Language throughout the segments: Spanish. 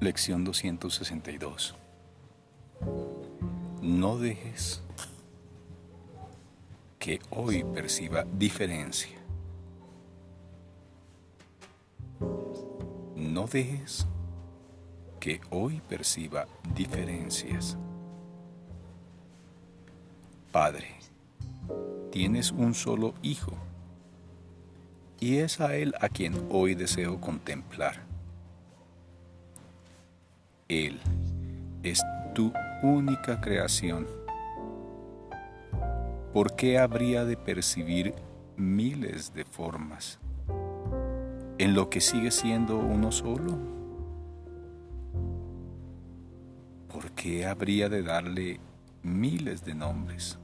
Lección 262. No dejes que hoy perciba diferencia. No dejes que hoy perciba diferencias. Padre, tienes un solo hijo y es a él a quien hoy deseo contemplar. Él es tu única creación. ¿Por qué habría de percibir miles de formas en lo que sigue siendo uno solo? ¿Por qué habría de darle miles de nombres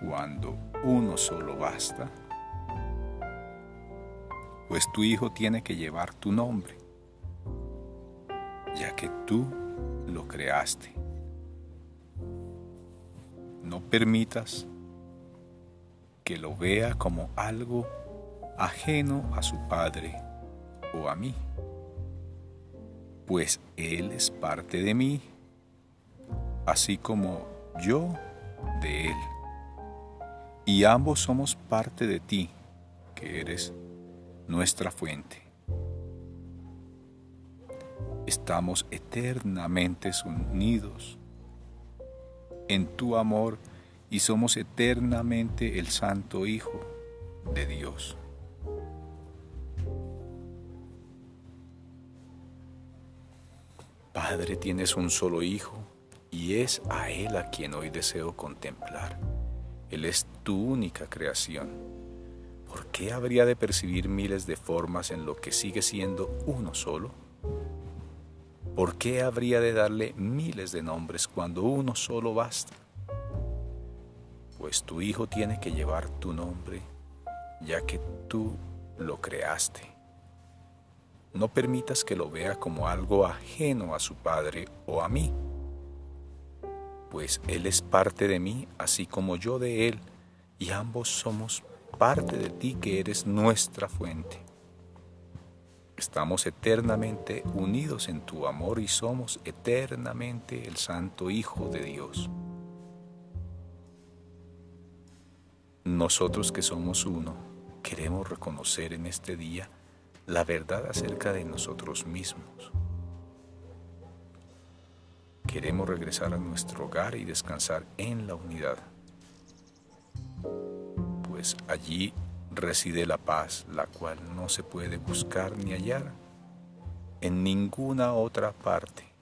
cuando uno solo basta? Pues tu hijo tiene que llevar tu nombre, ya que tú lo creaste. No permitas que lo vea como algo ajeno a su padre o a mí, pues Él es parte de mí, así como yo de Él. Y ambos somos parte de ti, que eres nuestra fuente. Estamos eternamente unidos en tu amor y somos eternamente el Santo Hijo de Dios. Padre, tienes un solo Hijo y es a Él a quien hoy deseo contemplar. Él es tu única creación ¿por qué habría de percibir miles de formas en lo que sigue siendo uno solo? ¿Por qué habría de darle miles de nombres cuando uno solo basta? Pues tu Hijo tiene que llevar tu nombre, ya que tú lo creaste. No permitas que lo vea como algo ajeno a su Padre o a mí, pues Él es parte de mí, así como yo de Él, y ambos somos parte de ti que eres nuestra fuente. Estamos eternamente unidos en tu amor y somos eternamente el Santo Hijo de Dios. Nosotros que somos uno, queremos reconocer en este día la verdad acerca de nosotros mismos. Queremos regresar a nuestro hogar y descansar en la unidad pues allí reside la paz, la cual no se puede buscar ni hallar en ninguna otra parte.